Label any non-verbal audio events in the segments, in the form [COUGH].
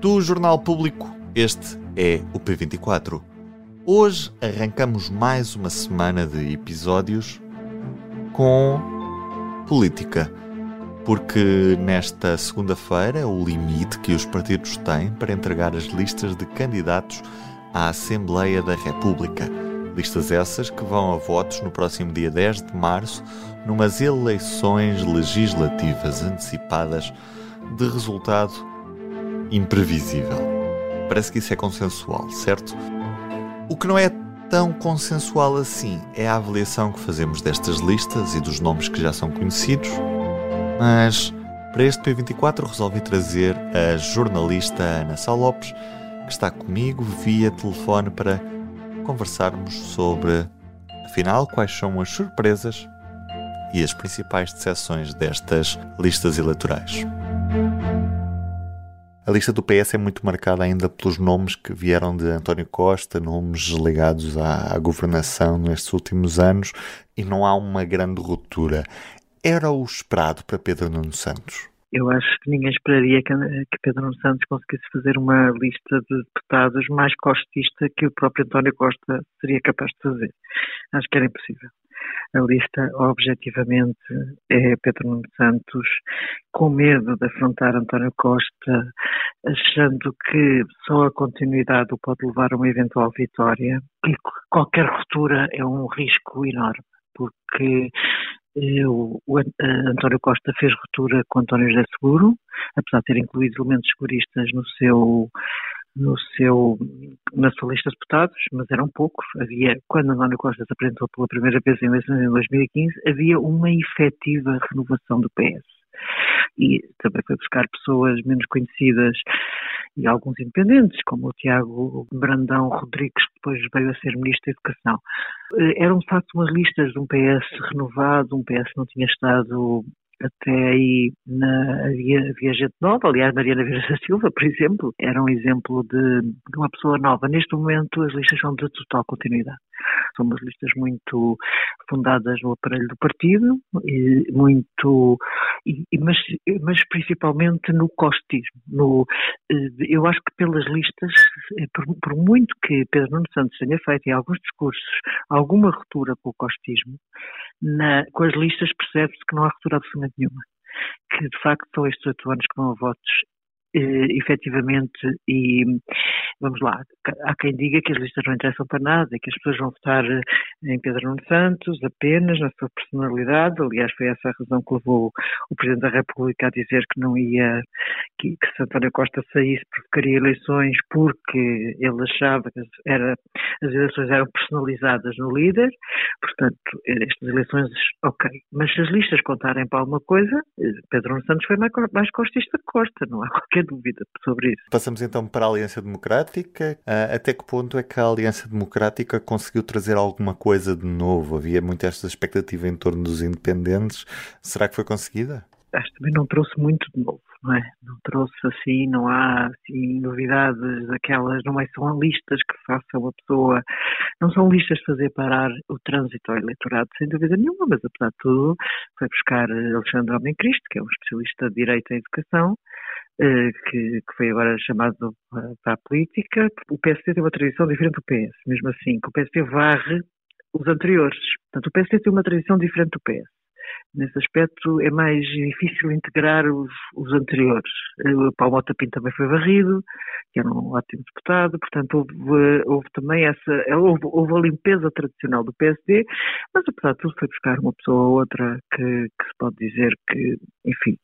Do Jornal Público, este é o P24. Hoje arrancamos mais uma semana de episódios com política. Porque nesta segunda-feira é o limite que os partidos têm para entregar as listas de candidatos à Assembleia da República. Listas essas que vão a votos no próximo dia 10 de março, numas eleições legislativas antecipadas de resultado imprevisível. Parece que isso é consensual, certo? O que não é tão consensual assim é a avaliação que fazemos destas listas e dos nomes que já são conhecidos, mas para este P24 resolvi trazer a jornalista Ana Sá Lopes, que está comigo via telefone para conversarmos sobre, afinal, quais são as surpresas e as principais decepções destas listas eleitorais. A lista do PS é muito marcada ainda pelos nomes que vieram de António Costa, nomes ligados à, à governação nestes últimos anos, e não há uma grande ruptura. Era o esperado para Pedro Nuno Santos? Eu acho que ninguém esperaria que, que Pedro Nuno Santos conseguisse fazer uma lista de deputados mais costista que o próprio António Costa seria capaz de fazer. Acho que era impossível. A lista, objetivamente, é Pedro Nuno Santos com medo de afrontar António Costa, achando que só a continuidade o pode levar a uma eventual vitória e qualquer ruptura é um risco enorme, porque o, o António Costa fez ruptura com António José Seguro, apesar de ter incluído elementos seguristas no seu no seu, na sua lista de deputados, mas eram poucos. Havia, quando António Costa se apresentou pela primeira vez em eleições em 2015, havia uma efetiva renovação do PS. E também foi buscar pessoas menos conhecidas e alguns independentes, como o Tiago Brandão Rodrigues, que depois veio a ser Ministro da Educação. Eh, eram, de facto, umas listas de um PS renovado, um PS que não tinha estado até aí na, havia, havia gente nova, aliás, Mariana Vieira da Silva, por exemplo, era um exemplo de, de, uma pessoa nova. Neste momento, as listas são de total continuidade. São umas listas muito fundadas no aparelho do partido, e muito, e, mas, mas principalmente no costismo. No, eh, eu acho que pelas listas, eh, por, por muito que Pedro Nuno Santos tenha feito em alguns discursos alguma ruptura com o costismo, na, com as listas percebe-se que não há ruptura absolutamente nenhuma. Que de facto são estes oito anos que vão a votos eh, efetivamente, e vamos lá, há quem diga que as listas não interessam para nada, que as pessoas vão votar eh, em Pedro Nuno Santos apenas na sua personalidade, aliás foi essa a razão que levou o Presidente da República a dizer que não ia, que, que Costa saísse provocaria eleições porque ele achava que era, as eleições eram personalizadas no líder, portanto, estas eleições, ok, mas se as listas contarem para alguma coisa, eh, Pedro Nuno Santos foi mais, mais costista que Costa, não há [LAUGHS] qualquer dúvida sobre isso. Passamos então para a Aliança Democrática. Uh, até que ponto é que a Aliança Democrática conseguiu trazer alguma coisa de novo? Havia muito esta expectativa em torno dos independentes. Será que foi conseguida? Acho que também não trouxe muito de novo, não é? Não trouxe assim, não há assim, novidades daquelas, não é, são listas que façam a pessoa, não são listas de fazer parar o trânsito ao eleitorado, sem dúvida nenhuma, mas apesar de tudo, foi buscar Alexandre Homem Cristo, que é um especialista de Direito à Educação, que, que, foi agora chamado para a política. O PSD tem uma tradição diferente do PS, mesmo assim, que o PSD varre os anteriores. Portanto, o PSD tem uma tradição diferente do PS. Nesse aspecto é mais difícil integrar os, os anteriores. Eh, o Paulo Mota Pinto também foi varrido, que era um ótimo deputado, portanto houve, houve também essa, houve, houve, a limpeza tradicional do PSD, mas apesar de tudo foi buscar uma pessoa ou outra que, que se pode dizer que, enfim,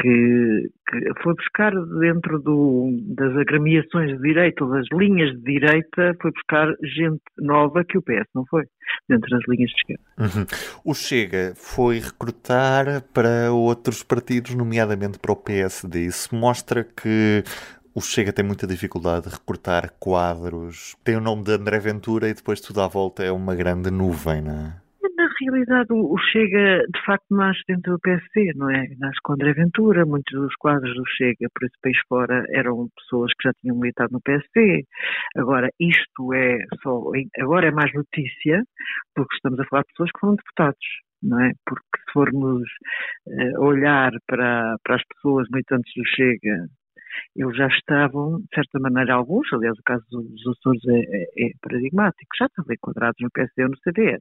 que, que, foi buscar dentro do, das agremiações de direita, ou das linhas de direita, foi buscar gente nova que o PS não foi, dentro das linhas de esquerda. Uhum. O Chega foi recrutar para outros partidos, nomeadamente para o PSD. Isso mostra que o Chega tem muita dificuldade de recortar quadros. Tem o nome de André Ventura e depois tudo à volta é uma grande nuvem, não é? Na realidade, o Chega de facto nasce dentro do PSD, não é? Nasce com André Ventura, muitos dos quadros do Chega por esse país fora eram pessoas que já tinham militado no PSD. Agora, isto é só, agora é mais notícia, porque estamos a falar de pessoas que foram deputados, não é? Porque se formos uh, olhar para, para as pessoas militantes do Chega eles já estavam, de certa maneira, alguns, aliás, o caso dos Açores é, é, é paradigmático, já estavam enquadrados no PSD ou no CDS.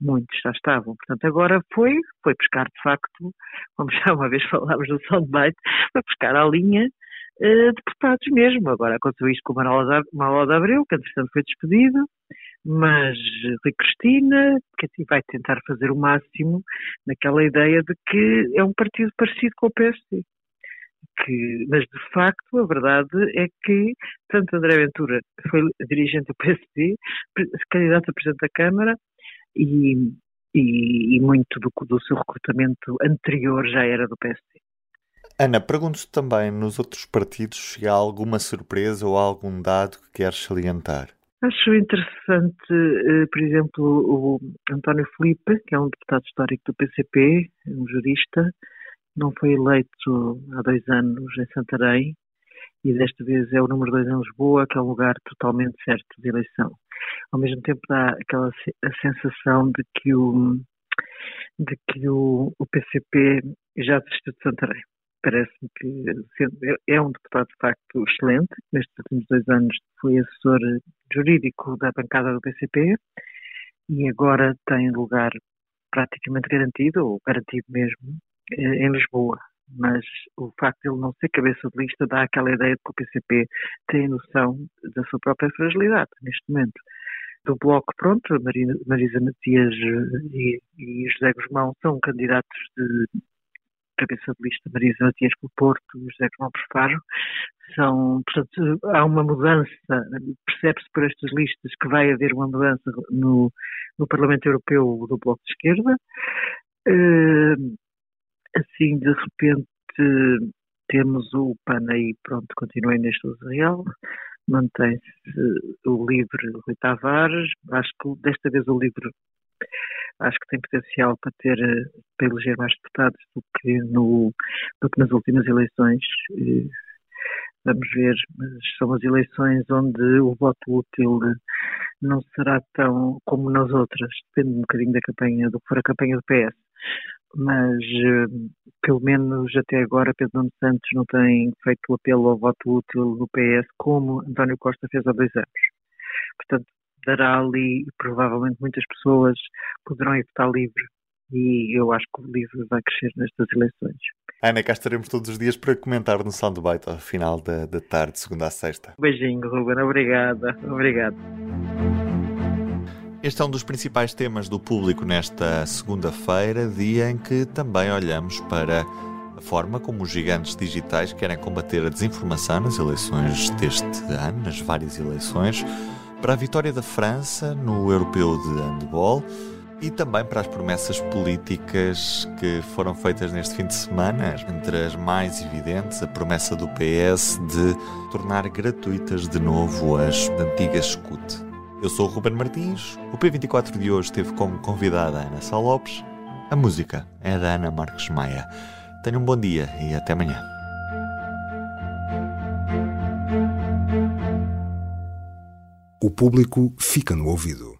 Muitos já estavam. Portanto, agora foi, foi buscar, de facto, como já uma vez falámos no soundbite, foi buscar a linha uh, deputados mesmo. Agora aconteceu isto com o Manuel de Abreu, que entretanto foi despedido, mas Rui Cristina, que assim vai tentar fazer o máximo naquela ideia de que é um partido parecido com o PSD que, mas de facto a verdade é que tanto André Ventura foi dirigente do PSD, candidato a Presidente da Câmara e, e, e muito do, do, seu recrutamento anterior já era do PSD. Ana, pergunto também nos outros partidos se há alguma surpresa ou algum dado que queres salientar. Acho interessante, eh, por exemplo, o António Felipe, que é um deputado histórico do PCP, um jurista, não foi eleito há dois anos em Santarém e desta vez é o número dois em Lisboa, que é um lugar totalmente certo de eleição. Ao mesmo tempo dá aquela a sensação de que o de que o, o PCP já desistiu de Santarém. Parece-me que é um deputado de facto excelente, nestes últimos dois anos foi assessor jurídico da bancada do PCP e agora tem lugar praticamente garantido, ou garantido mesmo, em Lisboa. Mas o facto de ele não ser cabeça de lista dá aquela ideia de que o PCP tem noção da sua própria fragilidade neste momento. Do Bloco, pronto, Marisa Matias e, e José Guzmão são candidatos de cabeça de lista Marisa Matias pelo Porto e José Guzmão por Faro. São, portanto, há uma mudança, percebe-se por estas listas que vai haver uma mudança no, no Parlamento Europeu do Bloco de Esquerda. Uh, assim de repente temos o PAN aí, pronto, continua neste real, mantém-se o livre Rui Tavares, acho que desta vez o livre acho que tem potencial para ter para eleger mais deputados do que, no, do que nas últimas eleições. Vamos ver, mas são as eleições onde o voto útil não será tão como nas outras, depende um bocadinho da campanha, do que for a campanha do PS mas eh, pelo menos até agora Pedro Nuno Santos não tem feito o apelo ao voto útil do PS como António Costa fez há dois anos. Portanto, dará ali, provavelmente muitas pessoas poderão ir votar livre e eu acho que o livre vai crescer nestas eleições. Ana, cá estaremos todos os dias para comentar no Soundbite ao final da, da tarde, segunda a sexta. Um beijinho, Ruben. Obrigada. Obrigado. Este é um dos principais temas do público nesta segunda-feira, dia em que também olhamos para a forma como os gigantes digitais querem combater a desinformação nas eleições deste ano, nas várias eleições, para a vitória da França no Europeu de Handball e também para as promessas políticas que foram feitas neste fim de semana, entre as mais evidentes, a promessa do PS de tornar gratuitas de novo as antigas SCUT. Eu sou o Ruben Martins. O P24 de hoje teve como convidada Ana Sá Lopes. A música é da Ana Marques Maia. Tenha um bom dia e até amanhã. O público fica no ouvido.